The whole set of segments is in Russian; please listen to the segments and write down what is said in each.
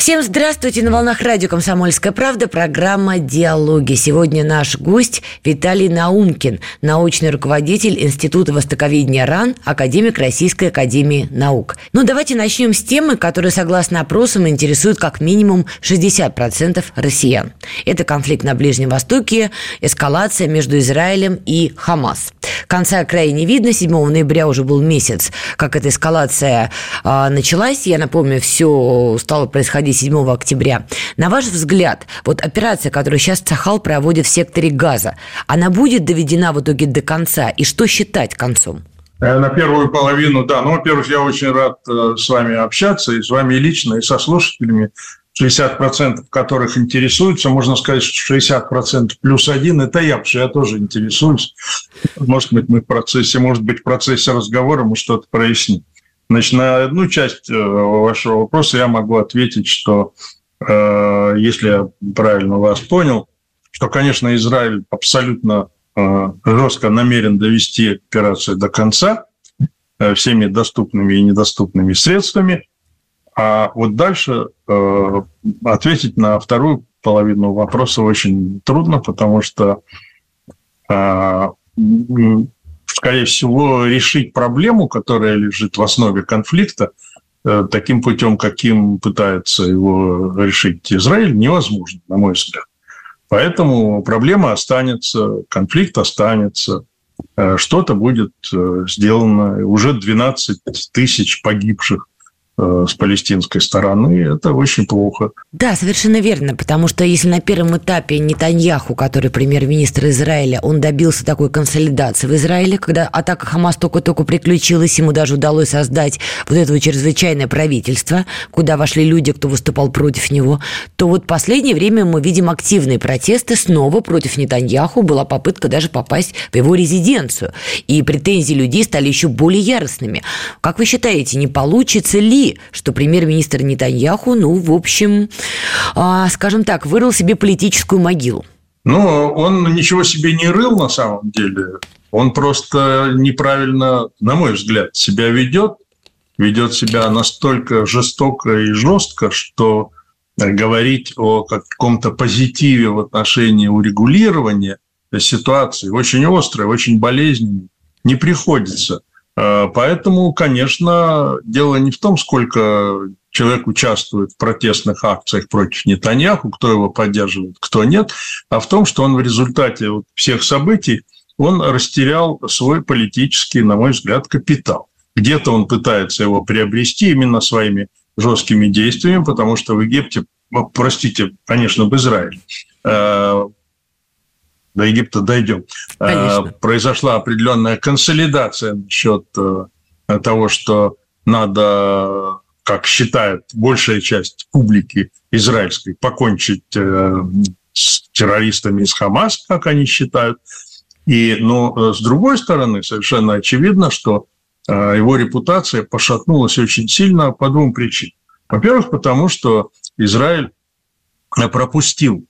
Всем здравствуйте! На волнах радио «Комсомольская правда» программа «Диалоги». Сегодня наш гость Виталий Наумкин, научный руководитель Института востоковедения РАН, академик Российской академии наук. Ну, давайте начнем с темы, которая, согласно опросам, интересует как минимум 60% россиян. Это конфликт на Ближнем Востоке, эскалация между Израилем и Хамас. Конца края не видно. 7 ноября уже был месяц, как эта эскалация э, началась. Я напомню, все стало происходить 7 октября. На ваш взгляд, вот операция, которую сейчас Цахал проводит в секторе газа, она будет доведена в итоге до конца? И что считать концом? Э, на первую половину, да. Ну, во-первых, я очень рад э, с вами общаться, и с вами лично, и со слушателями. 60% которых интересуются, можно сказать, что 60% плюс один – это я, потому что я тоже интересуюсь. Может быть, мы в процессе, может быть, в процессе разговора мы что-то проясним. Значит, на одну часть э, вашего вопроса я могу ответить, что э, если я правильно вас понял, что, конечно, Израиль абсолютно э, жестко намерен довести операцию до конца всеми доступными и недоступными средствами, а вот дальше ответить на вторую половину вопроса очень трудно, потому что скорее всего, решить проблему, которая лежит в основе конфликта, э, таким путем, каким пытается его решить Израиль, невозможно, на мой взгляд. Поэтому проблема останется, конфликт останется, э, что-то будет э, сделано. Уже 12 тысяч погибших Э, с палестинской стороны, это очень плохо. Да, совершенно верно, потому что если на первом этапе Нетаньяху, который премьер-министр Израиля, он добился такой консолидации в Израиле, когда атака Хамас только-только приключилась, ему даже удалось создать вот это вот чрезвычайное правительство, куда вошли люди, кто выступал против него, то вот последнее время мы видим активные протесты снова против Нетаньяху, была попытка даже попасть в его резиденцию, и претензии людей стали еще более яростными. Как вы считаете, не получится ли что премьер-министр Нетаньяху, ну, в общем, а, скажем так, вырыл себе политическую могилу. Ну, он ничего себе не рыл на самом деле. Он просто неправильно, на мой взгляд, себя ведет. Ведет себя настолько жестоко и жестко, что говорить о каком-то позитиве в отношении урегулирования ситуации очень острой, очень болезненной не приходится. Э, поэтому, конечно, дело не в том, сколько человек участвует в протестных акциях против Нетаньяху, кто его поддерживает, кто нет, а в том, что он в результате всех событий он растерял свой политический, на мой взгляд, капитал. Где-то он пытается его приобрести именно своими жесткими действиями, потому что в Египте, простите, конечно, в Израиле, э, до Египта дойдем. Конечно. А, произошла определенная консолидация насчет э, того, что надо, как считает большая часть публики израильской, покончить э, с террористами из Хамас, как они считают. И, но э, с другой стороны, совершенно очевидно, что его репутация пошатнулась очень сильно по двум причинам. Во-первых, потому что Израиль пропустил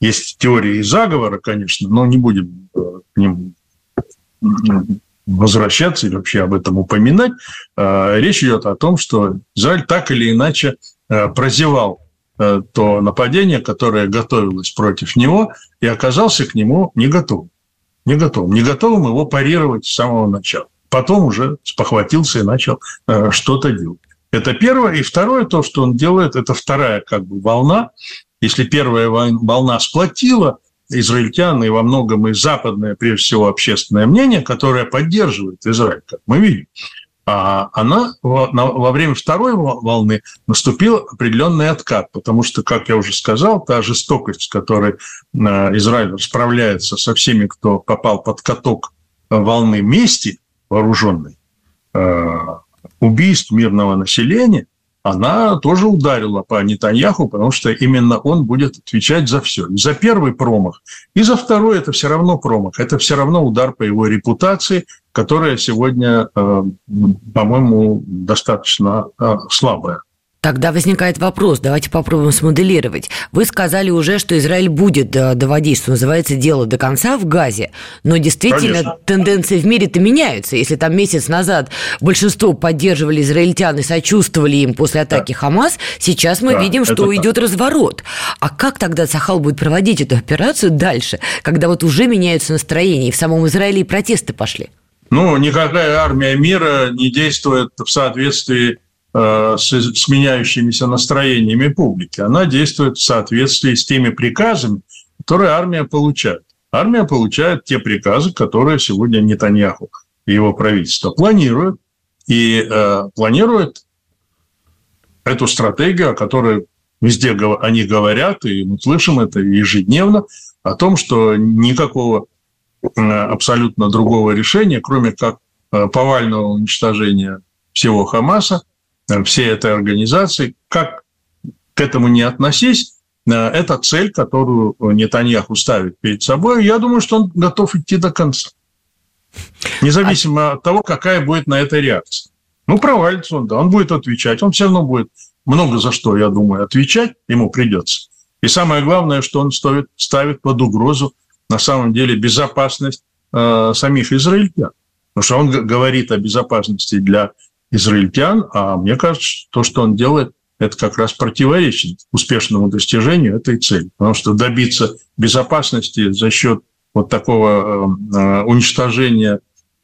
есть теории заговора, конечно, но не будем э, к ним возвращаться или вообще об этом упоминать. Э, речь идет о том, что Израиль так или иначе э, прозевал то нападение, которое готовилось против него, и оказался к нему не готовым. Не готовым. Не готовым его парировать с самого начала. Потом уже спохватился и начал что-то делать. Это первое. И второе, то, что он делает, это вторая как бы волна, если первая волна сплотила израильтян и во многом и западное, прежде всего, общественное мнение, которое поддерживает Израиль, как мы видим, а она во время второй волны наступил определенный откат, потому что, как я уже сказал, та жестокость, с которой э, Израиль расправляется со всеми, кто попал под каток волны мести вооруженной, э, убийств мирного населения, она тоже ударила по Нетаньяху, потому что именно он будет отвечать за все. И за первый промах, и за второй это все равно промах. Это все равно удар по его репутации, которая сегодня, э, по-моему, достаточно э, слабая. Тогда возникает вопрос, давайте попробуем смоделировать. Вы сказали уже, что Израиль будет э, доводить, что называется, дело до конца в Газе, но действительно Конечно. тенденции в мире-то меняются. Если там месяц назад большинство поддерживали израильтян и сочувствовали им после атаки да. Хамас, сейчас мы да, видим, что идет так. разворот. А как тогда Сахал будет проводить эту операцию дальше, когда вот уже меняются настроения, и в самом Израиле и протесты пошли? Ну, никакая армия мира не действует в соответствии с, с меняющимися настроениями публики. Она действует в соответствии с теми приказами, которые армия получает. Армия получает те приказы, которые сегодня Нетаньяху и его правительство планируют. И э, планирует эту стратегию, о которой везде они говорят, и мы слышим это ежедневно, о том, что никакого э, абсолютно другого решения, кроме как э, повального уничтожения всего Хамаса, всей этой организации. Как к этому не относись, э, это цель, которую Нетаньяху ставит перед собой. Я думаю, что он готов идти до конца. Независимо от того, какая будет на это реакция. Ну, провалится он, да, он будет отвечать. Он все равно будет много за что, я думаю, отвечать ему придется. И самое главное, что он ставит, ставит под угрозу на самом деле безопасность э, самих израильтян. Потому что он говорит о безопасности для израильтян, а мне кажется, то, что он делает, это как раз противоречит успешному достижению этой цели. Потому что добиться безопасности за счет вот такого э, э, уничтожения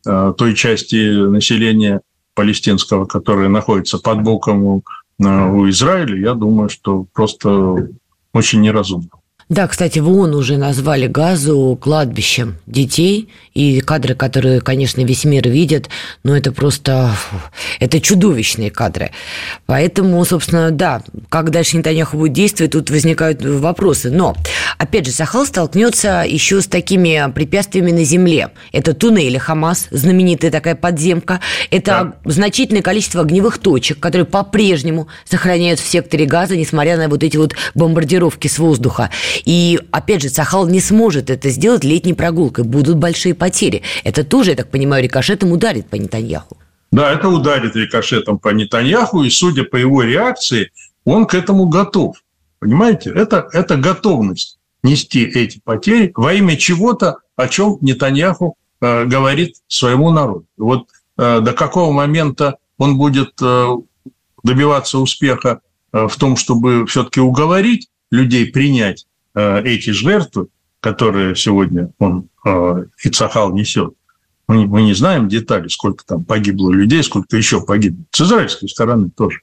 э, той части населения палестинского, которая находится под боком у, Израиля, я думаю, что просто очень неразумно. Да, кстати, в ООН уже назвали Газу кладбищем детей, и кадры, которые, конечно, весь мир видит, но это просто... Это чудовищные кадры. Поэтому, собственно, да, как дальше Нетаньяху будет действовать, тут возникают вопросы. Но, опять же, Сахал столкнется еще с такими препятствиями на земле. Это туннели Хамас, знаменитая такая подземка. Это да. значительное количество огневых точек, которые по-прежнему сохраняются в секторе Газа, несмотря на вот эти вот бомбардировки с воздуха. И, опять же, Сахал не сможет это сделать летней прогулкой. Будут большие потери. Это тоже, я так понимаю, рикошетом ударит по Нетаньяху. Да, это ударит рикошетом по Нетаньяху, и, судя по его реакции, он к этому готов. Понимаете? Это, это готовность нести эти потери во имя чего-то, о чем Нетаньяху э, говорит своему народу. Вот э, до какого момента он будет э, добиваться успеха э, в том, чтобы все-таки уговорить людей принять эти жертвы, которые сегодня он, э, Ицахал, несет, мы, мы не знаем детали, сколько там погибло людей, сколько еще погибло. С израильской стороны тоже.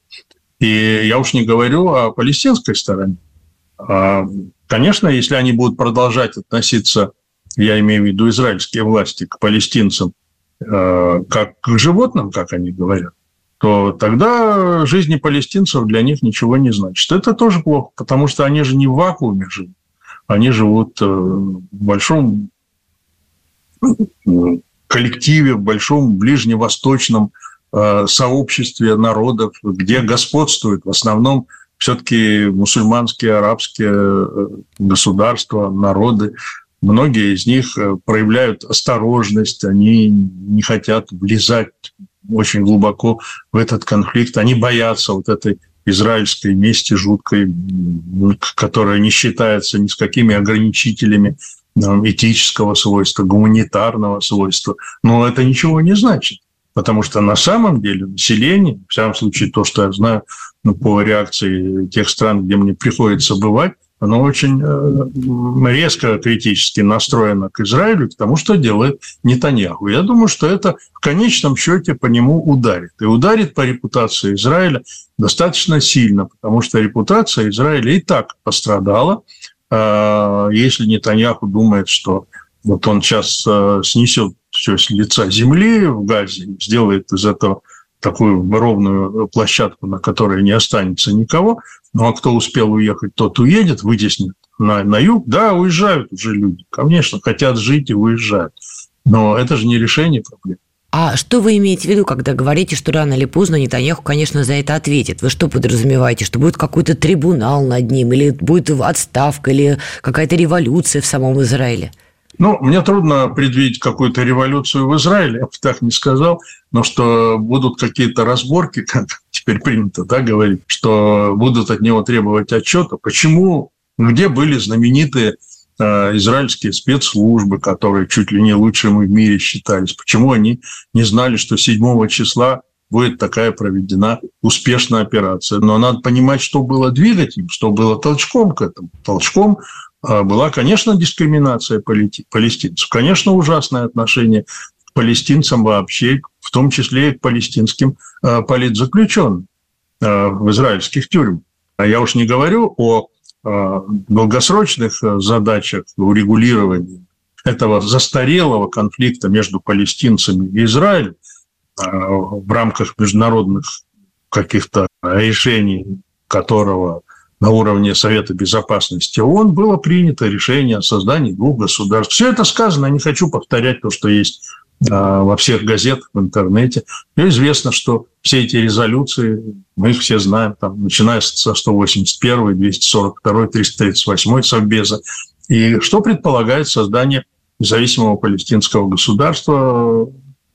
И я уж не говорю о палестинской стороне. А, конечно, если они будут продолжать относиться, я имею в виду израильские власти, к палестинцам, э, как к животным, как они говорят, то тогда жизни палестинцев для них ничего не значит. Это тоже плохо, потому что они же не в вакууме живут они живут э, в большом коллективе, в большом ближневосточном э, сообществе народов, где господствуют в основном все-таки мусульманские, арабские э, государства, народы. Многие из них проявляют осторожность, они не хотят влезать очень глубоко в этот конфликт, они боятся вот этой израильской мести жуткой, которая не считается ни с какими ограничителями этического свойства, гуманитарного свойства. Но это ничего не значит. Потому что на самом деле население, в всяком случае то, что я знаю ну, по реакции тех стран, где мне приходится бывать, оно очень э, резко критически настроено к Израилю, к тому, что делает Нетаньяху. Я думаю, что это в конечном счете по нему ударит. И ударит по репутации Израиля достаточно сильно, потому что репутация Израиля и так пострадала. Э, если Нетаньяху думает, что вот он сейчас э, снесет все с лица земли в Газе, сделает из этого такую ровную площадку, на которой не останется никого. Ну, а кто успел уехать, тот уедет, вытеснит на, на юг. Да, уезжают уже люди. Конечно, хотят жить и уезжают. Но это же не решение проблем. А что вы имеете в виду, когда говорите, что рано или поздно Нетаньяху, конечно, за это ответит? Вы что подразумеваете, что будет какой-то трибунал над ним, или будет отставка, или какая-то революция в самом Израиле? Ну, мне трудно предвидеть какую-то революцию в Израиле, я бы так не сказал, но что будут какие-то разборки, как теперь принято да, говорить, что будут от него требовать отчета. Почему, где были знаменитые э, израильские спецслужбы, которые чуть ли не лучшими в мире считались, почему они не знали, что 7 числа будет такая проведена успешная операция. Но надо понимать, что было двигателем, что было толчком к этому. Толчком была, конечно, дискриминация палестинцев, конечно, ужасное отношение к палестинцам вообще, в том числе и к палестинским а, политзаключенным а, в израильских тюрьмах. А я уж не говорю о долгосрочных задачах урегулирования этого застарелого конфликта между палестинцами и Израилем в рамках международных каких-то решений, которого на уровне Совета Безопасности ООН было принято решение о создании двух государств. Все это сказано, не хочу повторять то, что есть а, во всех газетах, в интернете. И известно, что все эти резолюции, мы их все знаем, там, начиная со 181, 242, 338 Совбеза, и что предполагает создание независимого палестинского государства,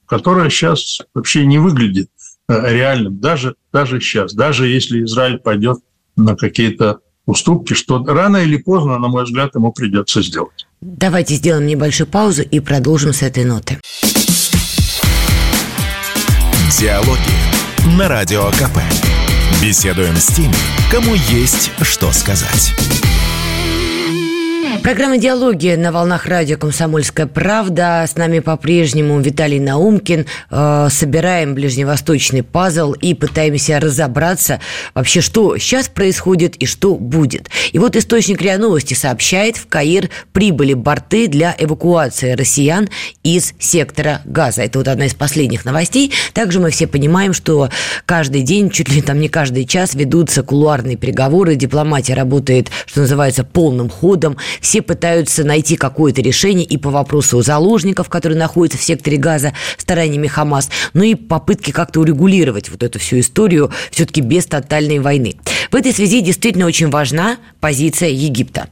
которое сейчас вообще не выглядит э, реальным, даже, даже сейчас, даже если Израиль пойдет на какие-то уступки, что рано или поздно, на мой взгляд, ему придется сделать. Давайте сделаем небольшую паузу и продолжим с этой ноты. Диалоги на Радио КП. Беседуем с теми, кому есть что сказать. Программа «Диалоги» на волнах радио «Комсомольская правда». С нами по-прежнему Виталий Наумкин. Э, собираем ближневосточный пазл и пытаемся разобраться вообще, что сейчас происходит и что будет. И вот источник РИА Новости сообщает, в Каир прибыли борты для эвакуации россиян из сектора газа. Это вот одна из последних новостей. Также мы все понимаем, что каждый день, чуть ли там не каждый час ведутся кулуарные переговоры, дипломатия работает, что называется, полным ходом все пытаются найти какое-то решение и по вопросу заложников, которые находятся в секторе газа стараниями Хамас, но и попытки как-то урегулировать вот эту всю историю все-таки без тотальной войны. В этой связи действительно очень важна позиция Египта.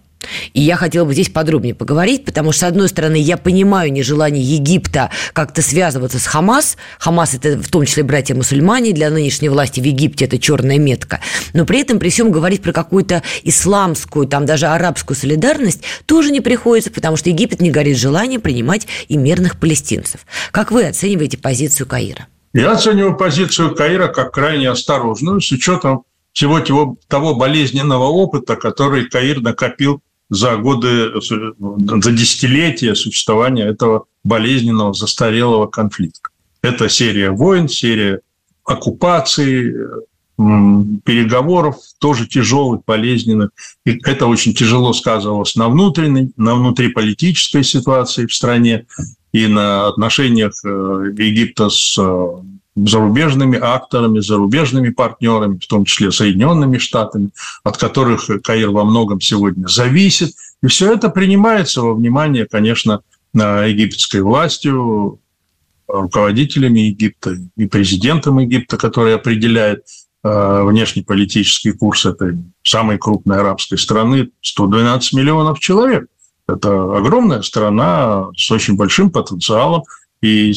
И я хотела бы здесь подробнее поговорить, потому что, с одной стороны, я понимаю нежелание Египта как-то связываться с Хамас. Хамас – это в том числе братья-мусульмане, для нынешней власти в Египте это черная метка. Но при этом, при всем говорить про какую-то исламскую, там даже арабскую солидарность тоже не приходится, потому что Египет не горит желанием принимать и мирных палестинцев. Как вы оцениваете позицию Каира? Я оцениваю позицию Каира как крайне осторожную, с учетом всего того, того болезненного опыта, который Каир накопил за годы, за десятилетия существования этого болезненного, застарелого конфликта. Это серия войн, серия оккупаций, переговоров, тоже тяжелых, болезненных. И это очень тяжело сказывалось на внутренней, на внутриполитической ситуации в стране и на отношениях э, Египта с э, зарубежными акторами, зарубежными партнерами, в том числе Соединенными Штатами, от которых Каир во многом сегодня зависит. И все это принимается во внимание, конечно, египетской властью, руководителями Египта и президентом Египта, который определяет э, внешнеполитический курс этой самой крупной арабской страны, 112 миллионов человек. Это огромная страна с очень большим потенциалом и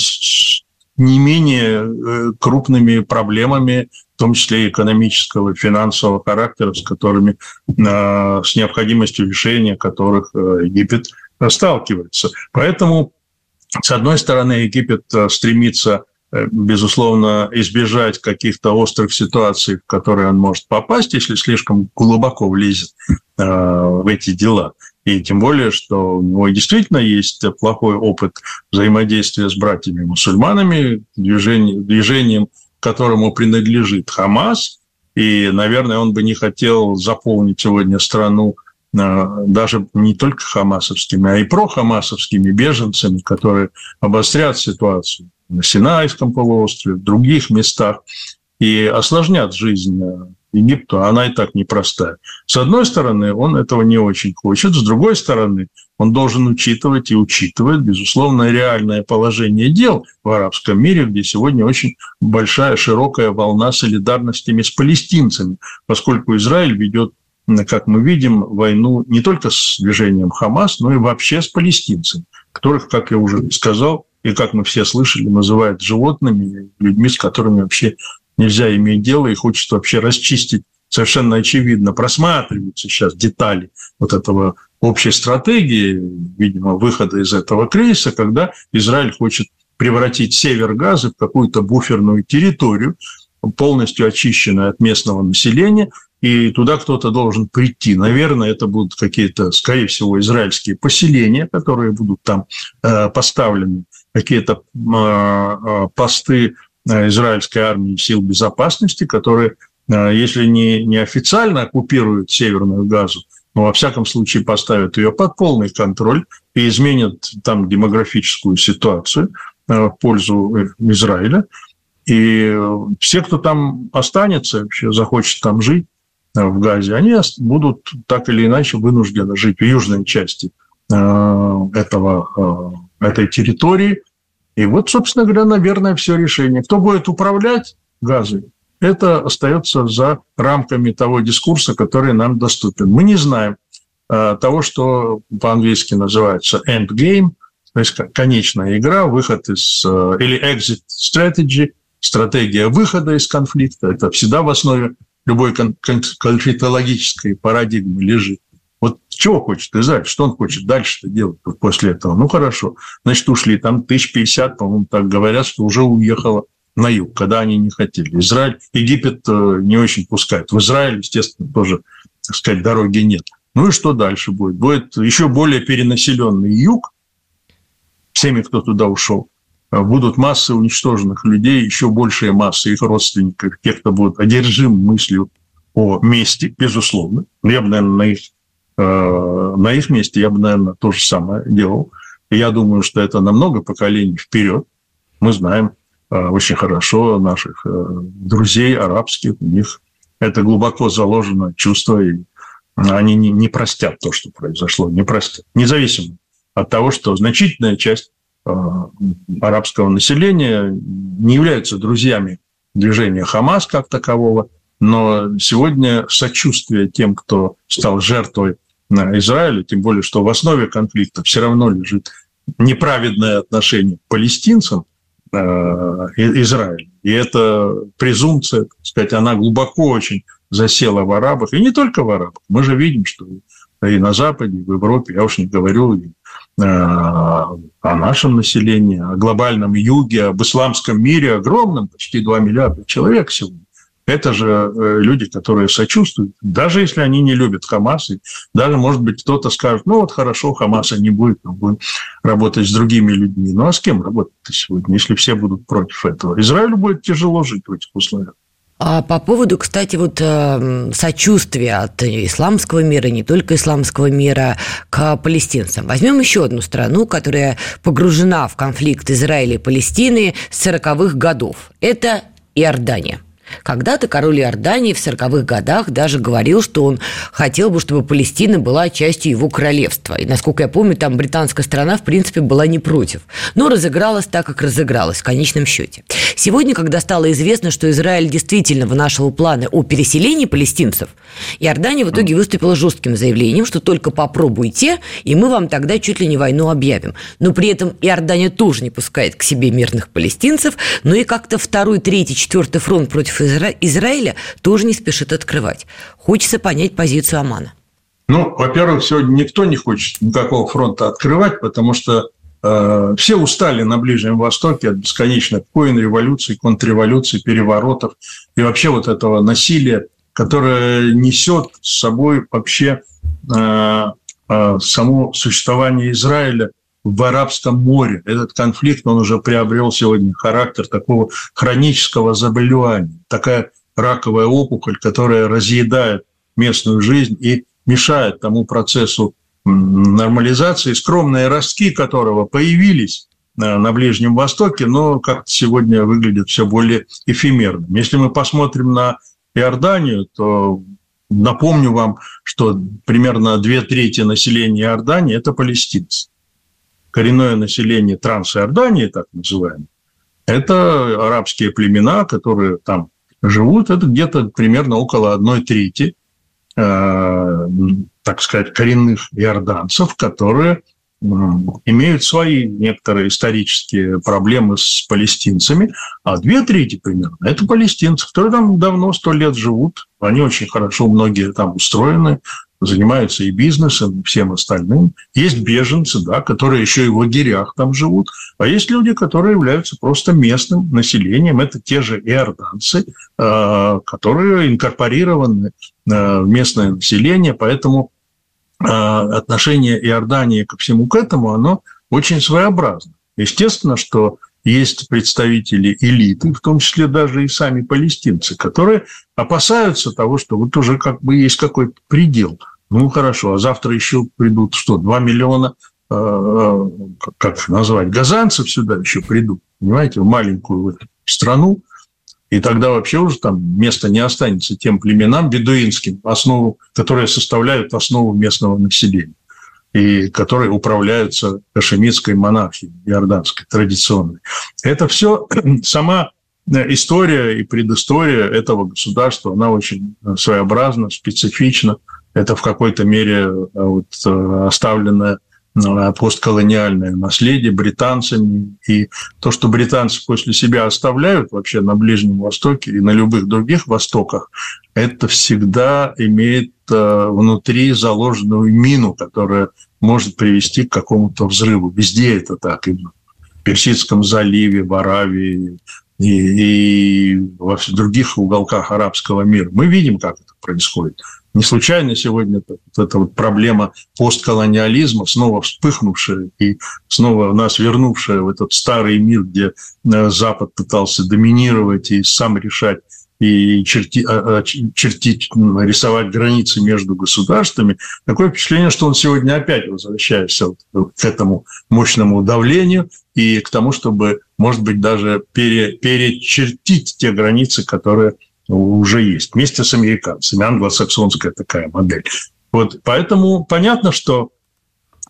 не менее э, крупными проблемами, в том числе экономического, финансового характера, с которыми, э, с необходимостью решения которых э, Египет сталкивается. Поэтому, с одной стороны, Египет стремится безусловно, избежать каких-то острых ситуаций, в которые он может попасть, если слишком глубоко влезет в эти дела. И тем более, что у него действительно есть плохой опыт взаимодействия с братьями-мусульманами, движением, движением, которому принадлежит Хамас. И, наверное, он бы не хотел заполнить сегодня страну а, даже не только хамасовскими, а и прохамасовскими беженцами, которые обострят ситуацию на Синайском полуострове, в других местах и осложнят жизнь Египту, а она и так непростая. С одной стороны, он этого не очень хочет, с другой стороны, он должен учитывать и учитывать, безусловно, реальное положение дел в арабском мире, где сегодня очень большая, широкая волна солидарности с палестинцами, поскольку Израиль ведет как мы видим, войну не только с движением Хамас, но и вообще с палестинцами, которых, как я уже сказал, и как мы все слышали, называют животными, людьми, с которыми вообще нельзя иметь дело, и хочется вообще расчистить совершенно очевидно просматриваются сейчас детали вот этого общей стратегии, видимо, выхода из этого кризиса, когда Израиль хочет превратить север Газы в какую-то буферную территорию, полностью очищенную от местного населения, и туда кто-то должен прийти. Наверное, это будут какие-то, скорее всего, израильские поселения, которые будут там э, поставлены, какие-то э, э, посты израильской армии сил безопасности, которые, если не, не официально оккупируют Северную Газу, но во всяком случае поставят ее под полный контроль и изменят там демографическую ситуацию в пользу Израиля. И все, кто там останется, вообще захочет там жить, в Газе, они будут так или иначе вынуждены жить в южной части э, этого, э, этой территории. И вот, собственно говоря, наверное, все решение. Кто будет управлять Газой, это остается за рамками того дискурса, который нам доступен. Мы не знаем э, того, что по-английски называется endgame, то есть конечная игра, выход из... или exit strategy, стратегия выхода из конфликта. Это всегда в основе любой кон- конфликтологической парадигмы лежит. Вот чего хочет Израиль, что он хочет дальше-то делать после этого? Ну, хорошо, значит, ушли, там тысяч пятьдесят, по-моему, так говорят, что уже уехало на юг, когда они не хотели. Израиль, Египет э, не очень пускает. В Израиле, естественно, тоже, так сказать, дороги нет. Ну и что дальше будет? Будет еще более перенаселенный юг, всеми, кто туда ушел. А будут массы уничтоженных людей, еще большая масса их родственников, тех, кто будет одержим мыслью о мести, безусловно. Я бы, наверное, на их, э, на их месте я бы, наверное, то же самое делал. И я думаю, что это на много поколений вперед. Мы знаем э, очень хорошо наших э, друзей арабских, у них это глубоко заложено чувство, и они не, не простят то, что произошло, не простят. Независимо от того, что значительная часть Э, арабского населения не являются друзьями движения Хамас как такового, но сегодня сочувствие тем, кто стал жертвой Израиля, тем более, что в основе конфликта все равно лежит неправедное отношение к палестинцам э, Израиля. И эта презумпция, так сказать, она глубоко очень засела в арабах, и не только в арабах. Мы же видим, что и на Западе, и в Европе, я уж не говорю и Э, о нашем населении, о глобальном юге, об исламском мире, огромном, почти 2 миллиарда человек сегодня. Это же э, люди, которые сочувствуют, даже если они не любят Хамас, и даже, может быть, кто-то скажет, ну вот хорошо, Хамаса не будет, мы будем работать с другими людьми. Ну а с кем работать сегодня, если все будут против этого? Израилю будет тяжело жить в этих условиях. А по поводу, кстати, вот э, сочувствия от исламского мира, не только исламского мира, к палестинцам. Возьмем еще одну страну, которая погружена в конфликт Израиля и Палестины с 40-х годов. Это Иордания. Когда-то король Иордании в 40-х годах даже говорил, что он хотел бы, чтобы Палестина была частью его королевства. И, насколько я помню, там британская страна, в принципе, была не против. Но разыгралась так, как разыгралась в конечном счете. Сегодня, когда стало известно, что Израиль действительно вынашивал планы о переселении палестинцев, Иордания в итоге выступила жестким заявлением, что только попробуйте, и мы вам тогда чуть ли не войну объявим. Но при этом Иордания тоже не пускает к себе мирных палестинцев, но и как-то второй, третий, четвертый фронт против Изра... Израиля тоже не спешит открывать. Хочется понять позицию Амана. Ну, во-первых, сегодня никто не хочет никакого фронта открывать, потому что э, все устали на Ближнем Востоке от бесконечных войн, революций, контрреволюций, переворотов и вообще вот этого насилия, которое несет с собой вообще э, э, само существование Израиля в Арабском море. Этот конфликт, он уже приобрел сегодня характер такого хронического заболевания. Такая раковая опухоль, которая разъедает местную жизнь и мешает тому процессу нормализации, скромные ростки которого появились э, на Ближнем Востоке, но как сегодня выглядят все более эфемерным. Если мы посмотрим на Иорданию, то Напомню вам, что примерно две трети населения Иордании – это палестинцы. Коренное население Трансиордании, так называемое, это арабские племена, которые там живут. Это где-то примерно около одной трети, э, так сказать, коренных иорданцев, которые имеют свои некоторые исторические проблемы с палестинцами, а две трети примерно – это палестинцы, которые там давно, сто лет живут. Они очень хорошо, многие там устроены, занимаются и бизнесом, и всем остальным. Есть беженцы, да, которые еще и в лагерях там живут. А есть люди, которые являются просто местным населением. Это те же иорданцы, э, которые инкорпорированы э, в местное население. Поэтому а, отношение Иордании ко всему к этому, оно очень своеобразно. Естественно, что есть представители элиты, в том числе даже и сами палестинцы, которые опасаются того, что вот уже как бы есть какой-то предел. Ну, хорошо, а завтра еще придут что, 2 миллиона, э, как назвать, газанцев сюда еще придут, понимаете, в маленькую страну, и тогда вообще уже там места не останется тем племенам бедуинским, основу, которые составляют основу местного населения и которые управляются хашемитской монархией, иорданской, традиционной. Это все сама история и предыстория этого государства, она очень своеобразна, специфична. Это в какой-то мере э, вот, э, оставленная Э, постколониальное наследие британцами. И то, что британцы после себя оставляют вообще на Ближнем Востоке и на любых других Востоках, это всегда имеет э, внутри заложенную мину, которая может привести к какому-то взрыву. Везде это так. И в Персидском заливе, в Аравии, и, и во всех других уголках арабского мира. Мы видим, как это происходит. Не случайно сегодня вот эта вот проблема постколониализма, снова вспыхнувшая и снова нас вернувшая в этот старый мир, где э, Запад пытался доминировать и сам решать и черти, а, а, чертить, рисовать границы между государствами, такое впечатление, что он сегодня опять возвращается к этому мощному давлению и к тому, чтобы, может быть, даже пере, перечертить те границы, которые уже есть, вместе с американцами, англосаксонская такая модель. Вот, поэтому понятно, что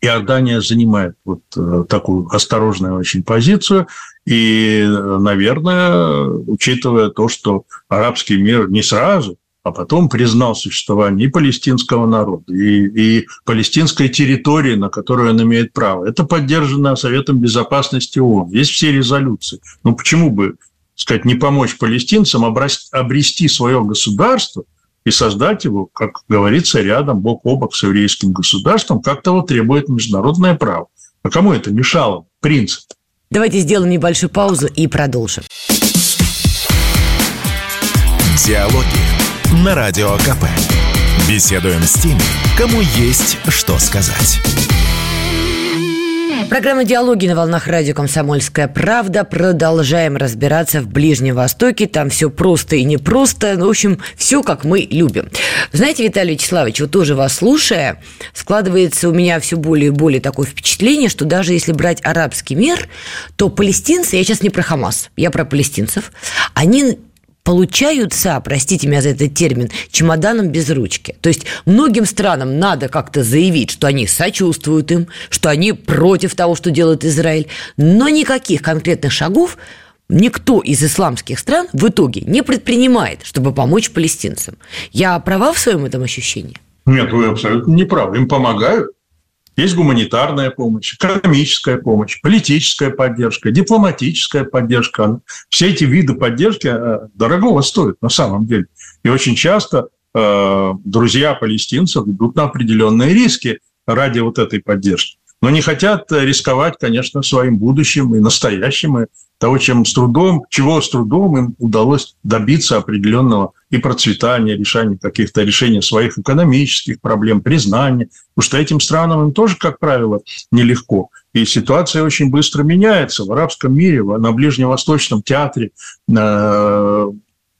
Иордания занимает вот э, такую осторожную очень позицию, и, наверное, учитывая то, что арабский мир не сразу, а потом признал существование и палестинского народа, и, и палестинской территории, на которую он имеет право. Это поддержано Советом Безопасности ООН. Есть все резолюции. Ну, почему бы сказать, не помочь палестинцам обрести свое государство и создать его, как говорится, рядом, бок о бок с еврейским государством, как того требует международное право. А кому это мешало? Принцип. Давайте сделаем небольшую паузу и продолжим. Диалоги на Радио КП. Беседуем с теми, кому есть что сказать. Программа «Диалоги» на волнах радио «Комсомольская правда». Продолжаем разбираться в Ближнем Востоке. Там все просто и непросто. Ну, в общем, все, как мы любим. Знаете, Виталий Вячеславович, вот тоже вас слушая, складывается у меня все более и более такое впечатление, что даже если брать арабский мир, то палестинцы, я сейчас не про Хамас, я про палестинцев, они получаются, простите меня за этот термин, чемоданом без ручки. То есть многим странам надо как-то заявить, что они сочувствуют им, что они против того, что делает Израиль, но никаких конкретных шагов никто из исламских стран в итоге не предпринимает, чтобы помочь палестинцам. Я права в своем этом ощущении? Нет, вы абсолютно не правы. Им помогают. Есть гуманитарная помощь, экономическая помощь, политическая поддержка, дипломатическая поддержка. Все эти виды поддержки э, дорогого стоят на самом деле. И очень часто э, друзья палестинцев идут на определенные риски ради вот этой поддержки. Но не хотят рисковать, конечно, своим будущим и настоящим, и того, чем с трудом, чего с трудом им удалось добиться определенного и процветания, решения каких-то решений своих экономических проблем, признания. Потому что этим странам им тоже, как правило, нелегко. И ситуация очень быстро меняется. В арабском мире, на Ближневосточном театре, э,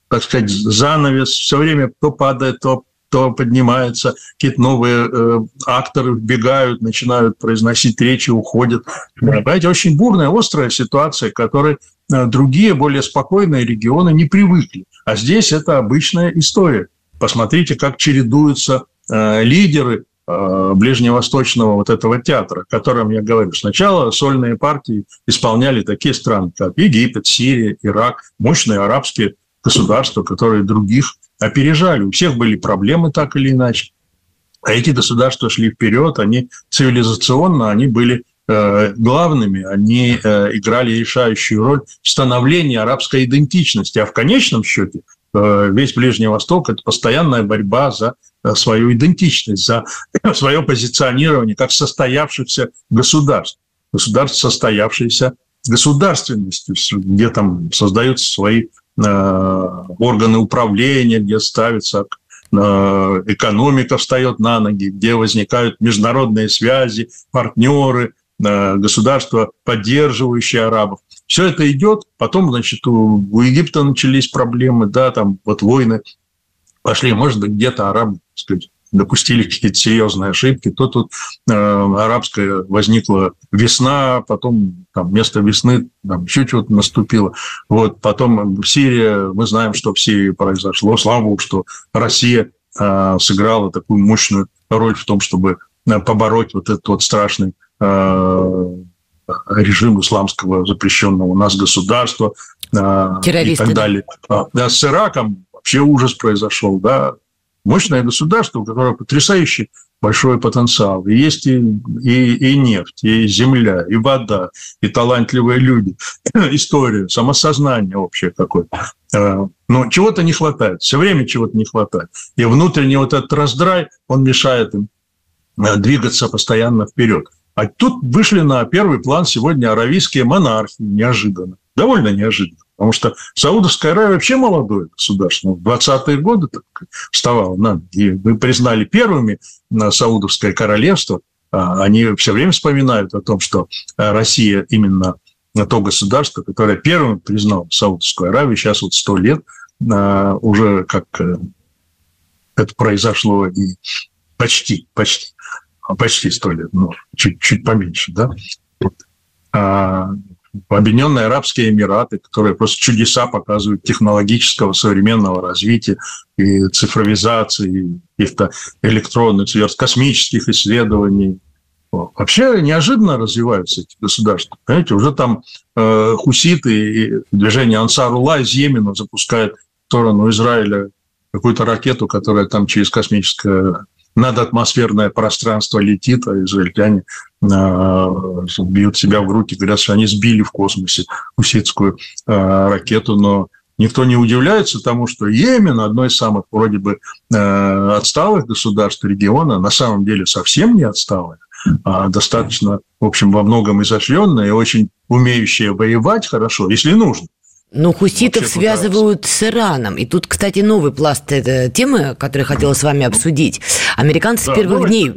так сказать, занавес все время то падает, то то поднимается, какие-то новые э, акторы вбегают, начинают произносить речи, уходят. Понимаете, очень бурная, острая ситуация, к которой э, другие, более спокойные регионы не привыкли. А здесь это обычная история. посмотрите, как чередуются э, лидеры э, ближневосточного вот этого театра, о котором я говорю. Сначала сольные партии исполняли такие страны, как Египет, Сирия, Ирак, мощные арабские государства, которые других опережали. У всех были проблемы так или иначе. А эти государства шли вперед, они цивилизационно, они были э, главными, они э, играли решающую роль в становлении арабской идентичности. А в конечном счете э, весь Ближний Восток – это постоянная борьба за свою идентичность, за свое позиционирование как состоявшихся государств. Государств, состоявшиеся государственностью, где там создаются свои органы управления, где ставится экономика встает на ноги, где возникают международные связи, партнеры, государства, поддерживающие арабов. Все это идет, потом, значит, у, у Египта начались проблемы, да, там вот войны пошли, может быть, где-то арабы, так сказать, допустили какие-то серьезные ошибки, то тут э, арабская возникла весна, потом там вместо весны там еще что-то наступило. Вот, потом в Сирии, мы знаем, что в Сирии произошло. Слава богу, что Россия э, сыграла такую мощную роль в том, чтобы э, побороть вот этот вот страшный э, режим исламского запрещенного у нас государства э, и так далее. А, да, с Ираком вообще ужас произошел, да, мощное государство, у которого потрясающий большой потенциал. И есть и, и, и нефть, и земля, и вода, и талантливые люди, история, самосознание общее какое-то. Э, но чего-то не хватает, все время чего-то не хватает. И внутренний вот этот раздрай, он мешает им э, двигаться постоянно вперед. А тут вышли на первый план сегодня аравийские монархи неожиданно, довольно неожиданно. Потому что Саудовская Аравия вообще молодое государство. В 20-е годы так вставало И мы признали первыми на Саудовское королевство. А они все время вспоминают о том, что Россия именно то государство, которое первым признало Саудовскую Аравию. Сейчас вот сто лет а, уже как э, это произошло и почти, почти, почти сто лет, но чуть, чуть поменьше, да. А, Объединенные Арабские Эмираты, которые просто чудеса показывают технологического современного развития и цифровизации, каких-то электронных космических исследований. Вообще неожиданно развиваются эти государства. Понимаете, уже там э, хуситы и движение Ансарулла из Йемена запускает в сторону Израиля какую-то ракету, которая там через космическое надатмосферное пространство летит, а израильтяне а, бьют себя в руки, говорят, что они сбили в космосе хуситскую а, ракету, но никто не удивляется тому, что Йемен, одно из самых вроде бы а, отсталых государств региона, на самом деле совсем не отсталое, а достаточно, в общем, во многом изощренное и очень умеющее воевать хорошо, если нужно. Но хуситов связывают с Ираном. И тут, кстати, новый пласт темы, который хотела с вами обсудить. Американцы да, с первых дней,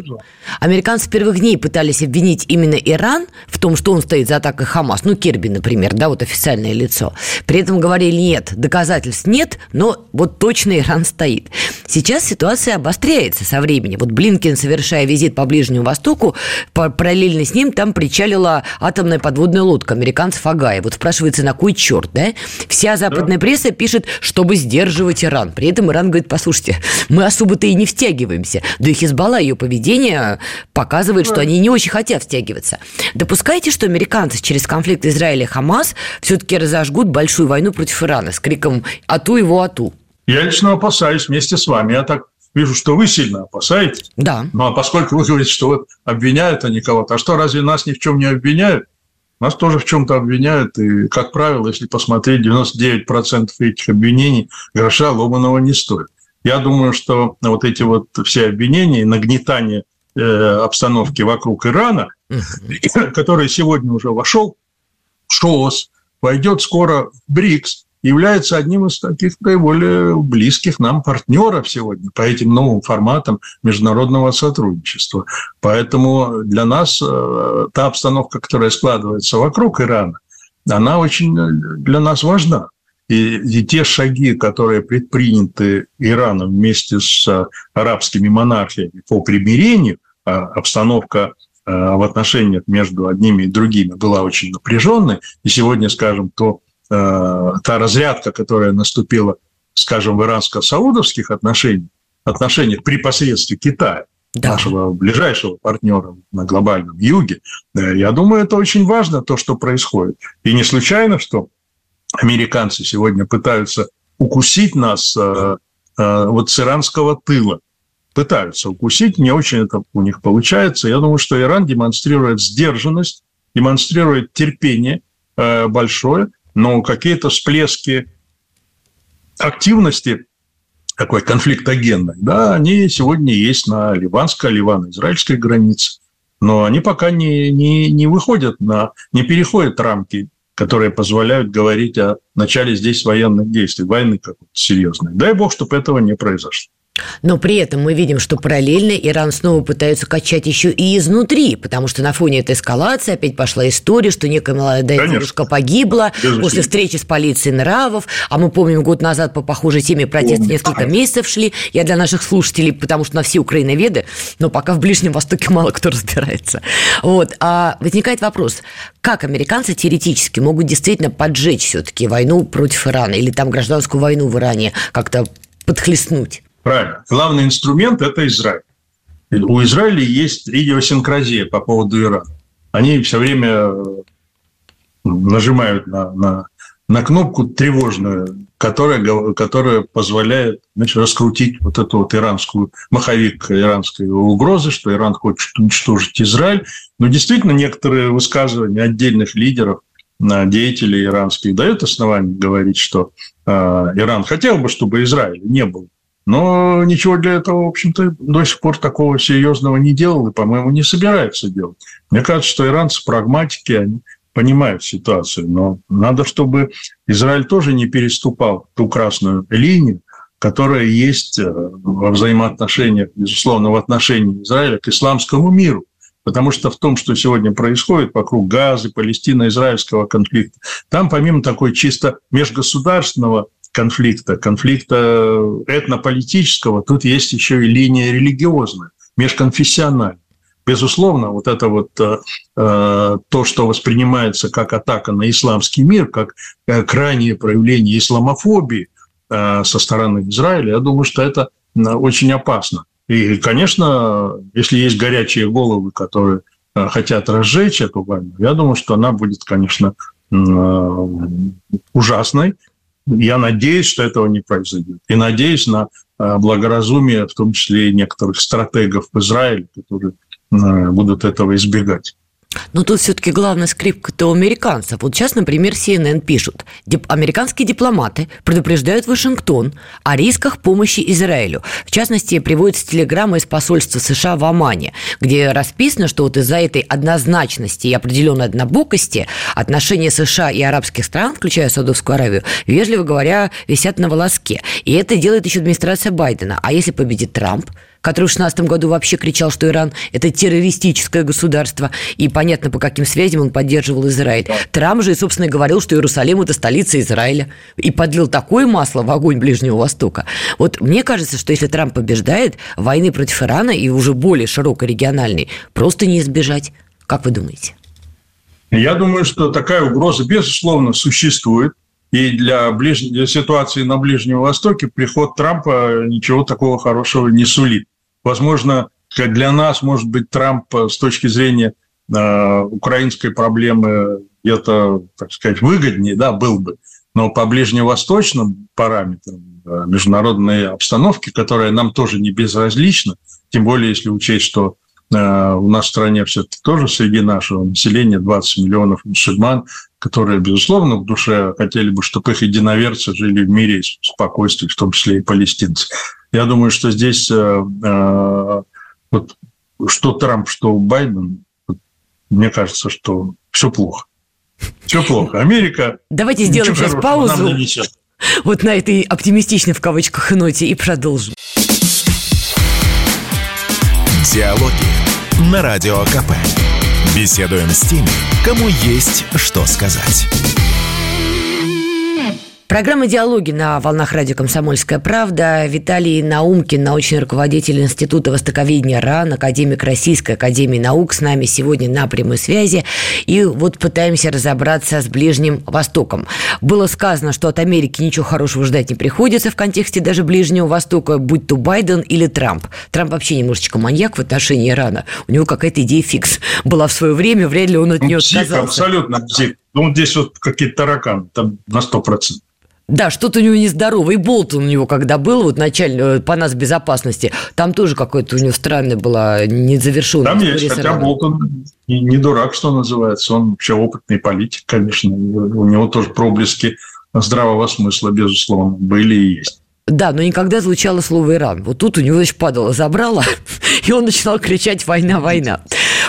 американцы с первых дней пытались обвинить именно Иран в том, что он стоит за атакой Хамас. Ну, Кирби, например, да, вот официальное лицо. При этом говорили, нет, доказательств нет, но вот точно Иран стоит. Сейчас ситуация обостряется со временем. Вот Блинкен, совершая визит по Ближнему Востоку, параллельно с ним там причалила атомная подводная лодка американцев Агая. Вот спрашивается, на кой черт, да? Вся западная да. пресса пишет, чтобы сдерживать Иран. При этом Иран говорит, послушайте, мы особо-то и не втягиваемся. Да и Хизбалла, ее поведение показывает, да. что они не очень хотят втягиваться. Допускаете, что американцы через конфликт Израиля и Хамас все-таки разожгут большую войну против Ирана с криком «Ату его, ату»? Я лично опасаюсь вместе с вами. Я так вижу, что вы сильно опасаетесь. Да. Ну, а поскольку вы говорите, что вот обвиняют они кого-то, а что, разве нас ни в чем не обвиняют? Нас тоже в чем-то обвиняют, и, как правило, если посмотреть, 99% этих обвинений гроша ломаного не стоит. Я думаю, что вот эти вот все обвинения, нагнетание э, обстановки вокруг Ирана, который сегодня уже вошел в ШОС, войдет скоро в БРИКС, является одним из таких наиболее близких нам партнеров сегодня по этим новым форматам международного сотрудничества. Поэтому для нас э, та обстановка, которая складывается вокруг Ирана, она очень для нас важна. И, и те шаги, которые предприняты Ираном вместе с арабскими монархиями по примирению, а обстановка э, в отношениях между одними и другими была очень напряженной. И сегодня, скажем, то Э, та разрядка, которая наступила скажем, в иранско-саудовских отношениях, отношениях при посредстве Китая, да. нашего ближайшего партнера на глобальном юге, я думаю, это очень важно, то, что происходит. И не случайно, что американцы сегодня пытаются укусить нас э, э, вот с иранского тыла. Пытаются укусить, не очень это у них получается. Я думаю, что Иран демонстрирует сдержанность, демонстрирует терпение э, большое, но какие-то всплески активности такой конфликтогенной, да, они сегодня есть на ливанско-ливано-израильской границе, но они пока не, не, не выходят на, не переходят рамки которые позволяют говорить о начале здесь военных действий, войны какой-то серьезной. Дай бог, чтобы этого не произошло. Но при этом мы видим, что параллельно Иран снова пытаются качать еще и изнутри, потому что на фоне этой эскалации опять пошла история, что некая молодая Конечно. девушка погибла Безусловно. после встречи с полицией нравов, а мы помним, год назад по похожей теме протесты несколько месяцев шли. Я для наших слушателей, потому что на все украиноведы, но пока в Ближнем Востоке мало кто разбирается. Вот. А возникает вопрос, как американцы теоретически могут действительно поджечь все-таки войну против Ирана или там гражданскую войну в Иране как-то подхлестнуть? Правильно. Главный инструмент – это Израиль. У Израиля есть идиосинкразия по поводу Ирана. Они все время э, нажимают на, на, на кнопку тревожную, которая, которая позволяет значит, раскрутить вот эту вот иранскую, маховик иранской угрозы, что Иран хочет уничтожить Израиль. Но действительно некоторые высказывания отдельных лидеров, деятелей иранских дают основание говорить, что э, Иран хотел бы, чтобы Израиль не был но ничего для этого, в общем-то, до сих пор такого серьезного не делал и, по-моему, не собирается делать. Мне кажется, что иранцы прагматики, они понимают ситуацию, но надо, чтобы Израиль тоже не переступал ту красную линию, которая есть э, во взаимоотношениях, безусловно, в отношении Израиля к исламскому миру. Потому что в том, что сегодня происходит вокруг Газы, Палестино-израильского конфликта, там помимо такой чисто межгосударственного конфликта, конфликта этнополитического, тут есть еще и линия религиозная, межконфессиональная. Безусловно, вот это вот э, э, то, что воспринимается как атака на исламский мир, как э, крайнее проявление исламофобии э, со стороны Израиля, я думаю, что это э, очень опасно. И, конечно, если есть горячие головы, которые э, хотят разжечь эту войну, я думаю, что она будет, конечно, э, ужасной, я надеюсь, что этого не произойдет. И надеюсь на э, благоразумие, в том числе и некоторых стратегов в Израиле, которые э, будут этого избегать. Но тут все-таки главная скрипка-то у американцев. Вот сейчас, например, CNN пишут. Дип- американские дипломаты предупреждают Вашингтон о рисках помощи Израилю. В частности, приводится телеграмма из посольства США в Омане, где расписано, что вот из-за этой однозначности и определенной однобокости отношения США и арабских стран, включая Саудовскую Аравию, вежливо говоря, висят на волоске. И это делает еще администрация Байдена. А если победит Трамп – который в 2016 году вообще кричал, что Иран – это террористическое государство, и понятно, по каким связям он поддерживал Израиль. Трамп же, собственно, говорил, что Иерусалим – это столица Израиля, и подлил такое масло в огонь Ближнего Востока. Вот мне кажется, что если Трамп побеждает, войны против Ирана и уже более широкой региональной просто не избежать. Как вы думаете? Я думаю, что такая угроза, безусловно, существует. И для, ближ... для ситуации на Ближнем Востоке приход Трампа ничего такого хорошего не сулит. Возможно, для нас, может быть, Трамп с точки зрения э, украинской проблемы где-то, так сказать, выгоднее да, был бы. Но по ближневосточным параметрам э, международной обстановки, которая нам тоже не безразлична, тем более если учесть, что э, у нас в стране все-таки тоже среди нашего населения 20 миллионов мусульман, которые, безусловно, в душе хотели бы, чтобы их единоверцы жили в мире и спокойствии, в том числе и палестинцы. Я думаю, что здесь э, э, вот, что Трамп, что Байден, мне кажется, что все плохо. Все плохо. Америка... Давайте сделаем сейчас паузу. Вот на этой оптимистичной в кавычках ноте и продолжим. Диалоги на Радио КП. Беседуем с теми, кому есть что сказать. Программа «Диалоги» на волнах радио «Комсомольская правда». Виталий Наумкин, научный руководитель Института востоковедения РАН, академик Российской академии наук, с нами сегодня на прямой связи. И вот пытаемся разобраться с Ближним Востоком. Было сказано, что от Америки ничего хорошего ждать не приходится в контексте даже Ближнего Востока, будь то Байден или Трамп. Трамп вообще немножечко маньяк в отношении Ирана. У него какая-то идея фикс была в свое время, вряд ли он от нее псих, отказался. Абсолютно псих. Ну, здесь вот какие-то тараканы, там на 100%. Да, что-то у него нездоровое. И Болтон у него, когда был, вот начальник по нас безопасности, там тоже какое-то у него странное было незавершенное. Там есть, хотя Болтон не, не дурак, что называется. Он вообще опытный политик, конечно. У него тоже проблески здравого смысла, безусловно, были и есть. Да, но никогда звучало слово «Иран». Вот тут у него, значит, падало, забрало, и он начинал кричать «война, война».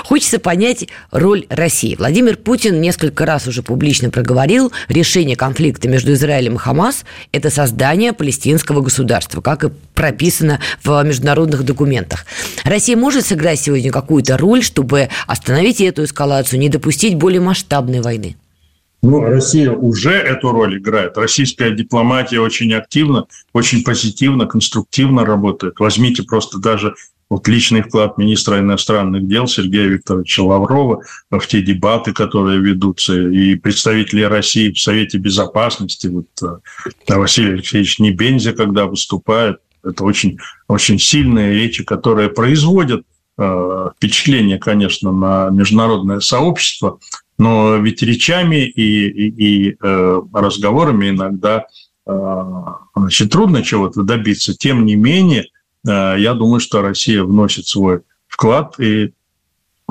Хочется понять роль России. Владимир Путин несколько раз уже публично проговорил, решение конфликта между Израилем и Хамас – это создание палестинского государства, как и прописано в международных документах. Россия может сыграть сегодня какую-то роль, чтобы остановить эту эскалацию, не допустить более масштабной войны? Ну, Россия уже эту роль играет. Российская дипломатия очень активно, очень позитивно, конструктивно работает. Возьмите просто даже вот личный вклад министра иностранных дел Сергея Викторовича Лаврова в те дебаты, которые ведутся, и представители России в Совете Безопасности, вот э, Василий Алексеевич Небензи, когда выступает, это очень, очень сильные речи, которые производят э, впечатление, конечно, на международное сообщество, но ведь речами и, и, и э, разговорами иногда э, значит, трудно чего-то добиться. Тем не менее, я думаю, что Россия вносит свой вклад и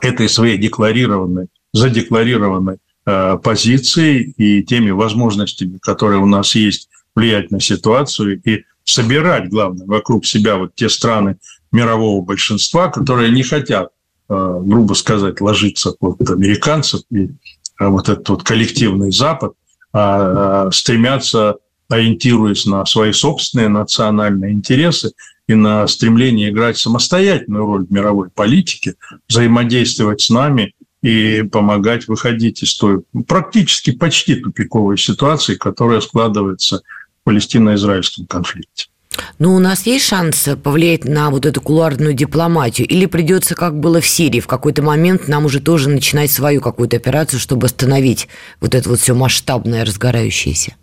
этой своей декларированной, задекларированной э, позицией и теми возможностями, которые у нас есть, влиять на ситуацию и собирать, главное, вокруг себя вот те страны мирового большинства, которые не хотят, э, грубо сказать, ложиться под американцев и вот этот вот коллективный Запад, а стремятся, ориентируясь на свои собственные национальные интересы, и на стремление играть самостоятельную роль в мировой политике, взаимодействовать с нами и помогать выходить из той практически почти тупиковой ситуации, которая складывается в палестино-израильском конфликте. Ну, у нас есть шанс повлиять на вот эту кулуарную дипломатию? Или придется, как было в Сирии, в какой-то момент нам уже тоже начинать свою какую-то операцию, чтобы остановить вот это вот все масштабное, разгорающееся?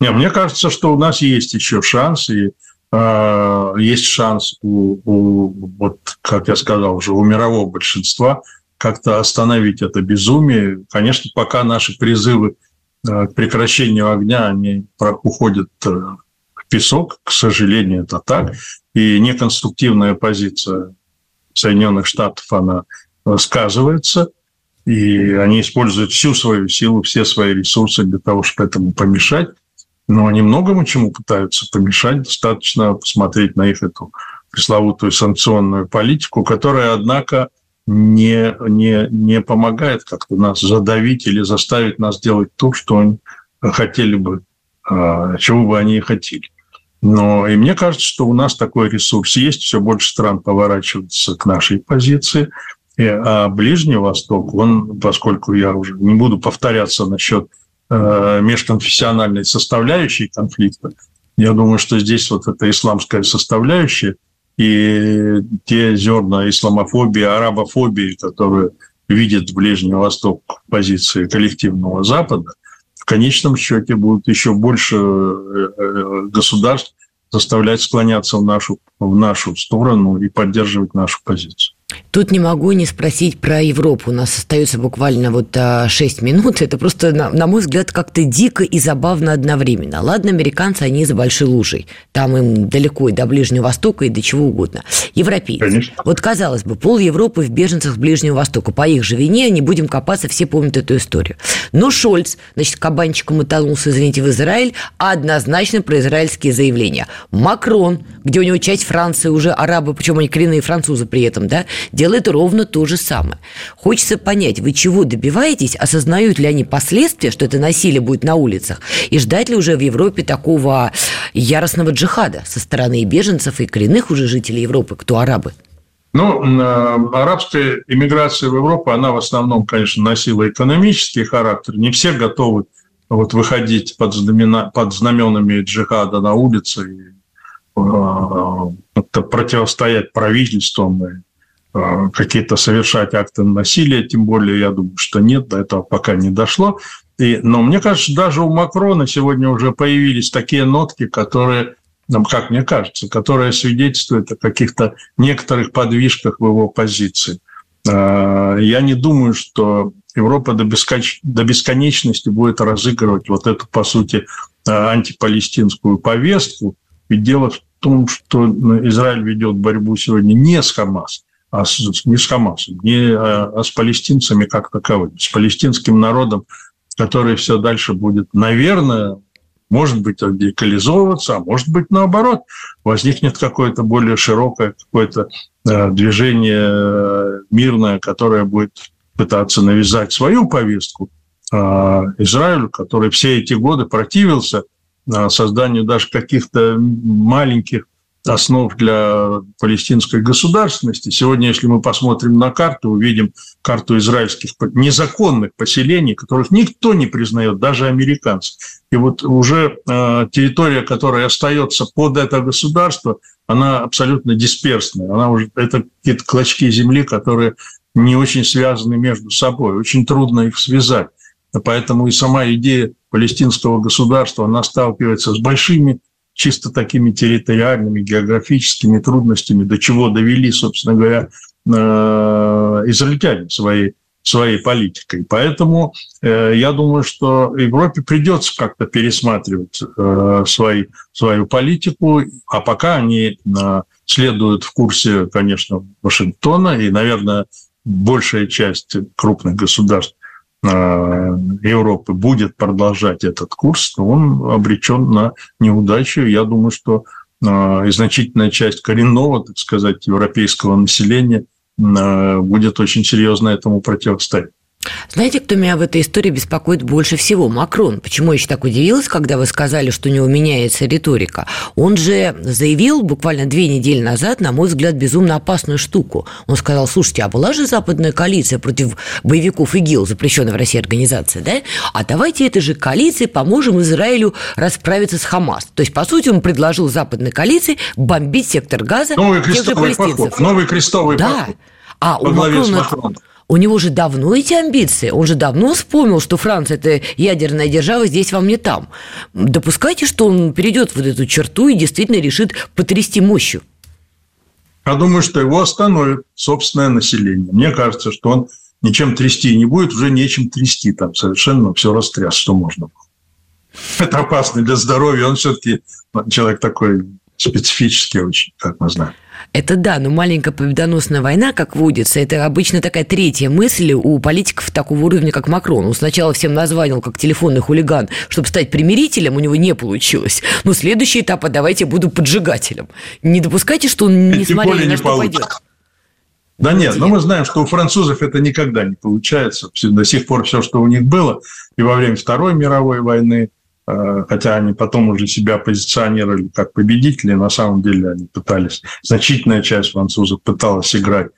Не, мне кажется, что у нас есть еще шанс, и а, есть шанс у, у, вот, как я сказал уже, у мирового большинства как-то остановить это безумие. Конечно, пока наши призывы а, к прекращению огня, они уходят э, в песок, к сожалению, это так. И неконструктивная позиция Соединенных Штатов, она сказывается, и они используют всю свою силу, все свои ресурсы для того, чтобы этому помешать. Но они многому чему пытаются помешать. Достаточно посмотреть на их эту пресловутую санкционную политику, которая, однако, не, не, не помогает как-то нас задавить или заставить нас делать то, что они хотели бы, а, чего бы они и хотели. Но и мне кажется, что у нас такой ресурс есть, все больше стран поворачиваются к нашей позиции. А Ближний Восток, он, поскольку я уже не буду повторяться насчет межконфессиональной составляющей конфликта. Я думаю, что здесь вот эта исламская составляющая и те зерна исламофобии, арабофобии, которые видят Ближний Восток в позиции коллективного Запада, в конечном счете будут еще больше э, э, государств заставлять склоняться в нашу, в нашу сторону и поддерживать нашу позицию. Тут не могу не спросить про Европу. У нас остается буквально вот 6 минут. Это просто, на, на мой взгляд, как-то дико и забавно одновременно. Ладно, американцы, они за большой лужей. Там им далеко и до Ближнего Востока, и до чего угодно. Европейцы. Конечно. Вот, казалось бы, пол Европы в беженцах с Ближнего Востока. По их же вине не будем копаться, все помнят эту историю. Но Шольц, значит, кабанчиком утонулся, извините, в Израиль, однозначно про израильские заявления. Макрон, где у него часть Франции уже арабы, причем они коренные французы при этом, да, делает ровно то же самое. Хочется понять, вы чего добиваетесь, осознают ли они последствия, что это насилие будет на улицах, и ждать ли уже в Европе такого яростного джихада со стороны и беженцев, и коренных уже жителей Европы, кто арабы? Ну, арабская иммиграция в Европу, она в основном, конечно, носила экономический характер. Не все готовы вот выходить под, знамена, под знаменами джихада на улицы и э, противостоять правительствам и э, какие-то совершать акты насилия, тем более, я думаю, что нет, до этого пока не дошло. И, но мне кажется, даже у Макрона сегодня уже появились такие нотки, которые, как мне кажется, которые свидетельствуют о каких-то некоторых подвижках в его позиции. Э, я не думаю, что Европа до, бесконеч... до бесконечности будет разыгрывать вот эту, по сути, э, антипалестинскую повестку. Ведь дело в том, что ну, Израиль ведет борьбу сегодня не с Хамас, а с, не с Хамасом, не, а, а с палестинцами как таковыми, с палестинским народом, который все дальше будет, наверное, может быть, радикализовываться, а может быть, наоборот, возникнет какое-то более широкое какое-то э, движение э, мирное, которое будет пытаться навязать свою повестку а, Израилю, который все эти годы противился а, созданию даже каких-то маленьких основ для палестинской государственности. Сегодня, если мы посмотрим на карту, увидим карту израильских незаконных поселений, которых никто не признает, даже американцы. И вот уже э, территория, которая остается под это государство, она абсолютно дисперсная. Она уже, это какие-то клочки земли, которые не очень связаны между собой, очень трудно их связать. Поэтому и сама идея палестинского государства, она сталкивается с большими чисто такими территориальными, географическими трудностями, до чего довели, собственно говоря, э, израильтяне своей, своей политикой. Поэтому э, я думаю, что Европе придется как-то пересматривать э, свои, свою политику, а пока они следуют в курсе, конечно, Вашингтона и, наверное, большая часть крупных государств э, Европы будет продолжать этот курс, то он обречен на неудачу. Я думаю, что э, значительная часть коренного, так сказать, европейского населения э, будет очень серьезно этому противостоять. Знаете, кто меня в этой истории беспокоит больше всего? Макрон. Почему я еще так удивилась, когда вы сказали, что у него меняется риторика? Он же заявил буквально две недели назад, на мой взгляд, безумно опасную штуку. Он сказал, слушайте, а была же западная коалиция против боевиков ИГИЛ, запрещенная в России организация, да? А давайте этой же коалиции поможем Израилю расправиться с Хамас. То есть, по сути, он предложил западной коалиции бомбить сектор газа Новый крестовый поход. Новый крестовый да. поход. А у Макрона, у него же давно эти амбиции. Он же давно вспомнил, что Франция – это ядерная держава, здесь вам не там. Допускайте, что он перейдет вот эту черту и действительно решит потрясти мощью. Я думаю, что его остановит собственное население. Мне кажется, что он ничем трясти не будет, уже нечем трясти. Там совершенно все растряс, что можно было. Это опасно для здоровья. Он все-таки человек такой специфический очень, как мы знаем. Это да, но маленькая победоносная война, как водится, это обычно такая третья мысль у политиков такого уровня, как Макрон. Он сначала всем названил как телефонный хулиган, чтобы стать примирителем, у него не получилось. Но следующий этап, а давайте буду поджигателем. Не допускайте, что он, несмотря ни на что, пойдет. Да нет, но мы знаем, что у французов это никогда не получается. До сих пор все, что у них было, и во время Второй мировой войны, Э, хотя они потом уже себя позиционировали как победители, на самом деле они пытались, значительная часть французов пыталась играть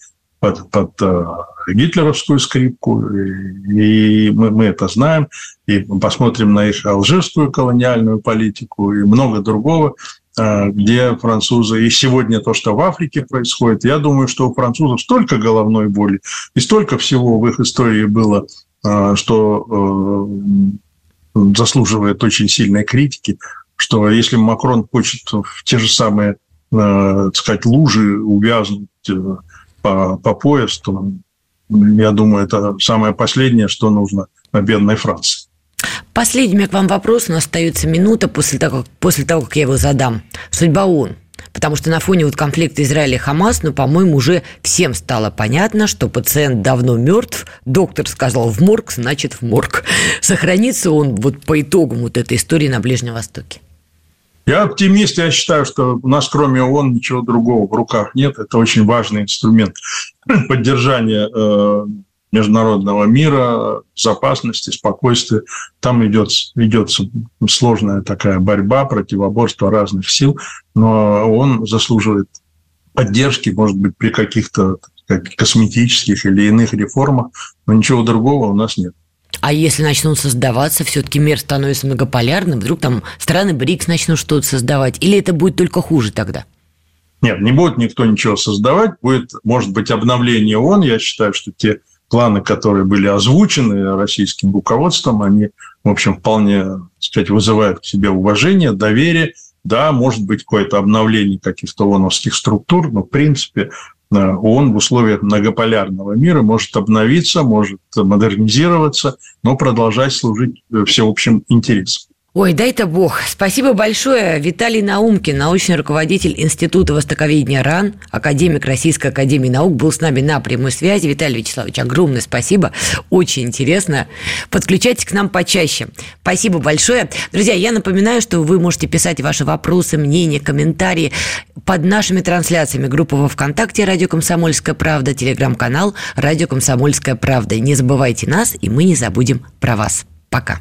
под, под э, гитлеровскую скрипку, и, мы, мы это знаем, и посмотрим на их алжирскую колониальную политику и много другого, э, где французы, и сегодня то, что в Африке происходит, я думаю, что у французов столько головной боли и столько всего в их истории было, э, что заслуживает очень сильной критики, что если Макрон хочет в те же самые, э, так сказать, лужи увязнуть э, по, по пояс, то, я думаю, это самое последнее, что нужно бедной Франции. Последний к вам вопрос, у нас остается минута после того, после того, как я его задам. Судьба ООН – Потому что на фоне вот конфликта Израиля и Хамас, ну, по-моему, уже всем стало понятно, что пациент давно мертв. Доктор сказал в морг, значит в морг. Сохранится он вот по итогам вот этой истории на Ближнем Востоке? Я оптимист, я считаю, что у нас кроме ООН ничего другого в руках нет. Это очень важный инструмент поддержания э, международного мира, безопасности, спокойствия. Там идет, ведется сложная такая борьба, противоборство разных сил, но он заслуживает поддержки, может быть, при каких-то косметических или иных реформах, но ничего другого у нас нет. А если начнут создаваться, все-таки мир становится многополярным, вдруг там страны БРИКС начнут что-то создавать, или это будет только хуже тогда? Нет, не будет никто ничего создавать, будет, может быть, обновление ООН. Я считаю, что те планы, которые были озвучены российским руководством, они, в общем, вполне, так сказать, вызывают к себе уважение, доверие. Да, может быть, какое-то обновление каких-то ООНовских структур, но, в принципе, э, ООН в условиях многополярного мира может обновиться, может модернизироваться, но продолжать служить э, всеобщим интересам. Ой, дай-то бог. Спасибо большое. Виталий Наумкин, научный руководитель Института востоковедения РАН, академик Российской Академии Наук, был с нами на прямой связи. Виталий Вячеславович, огромное спасибо. Очень интересно. Подключайтесь к нам почаще. Спасибо большое. Друзья, я напоминаю, что вы можете писать ваши вопросы, мнения, комментарии под нашими трансляциями. Группа во ВКонтакте «Радио Комсомольская правда», телеграм-канал «Радио Комсомольская правда». Не забывайте нас, и мы не забудем про вас. Пока.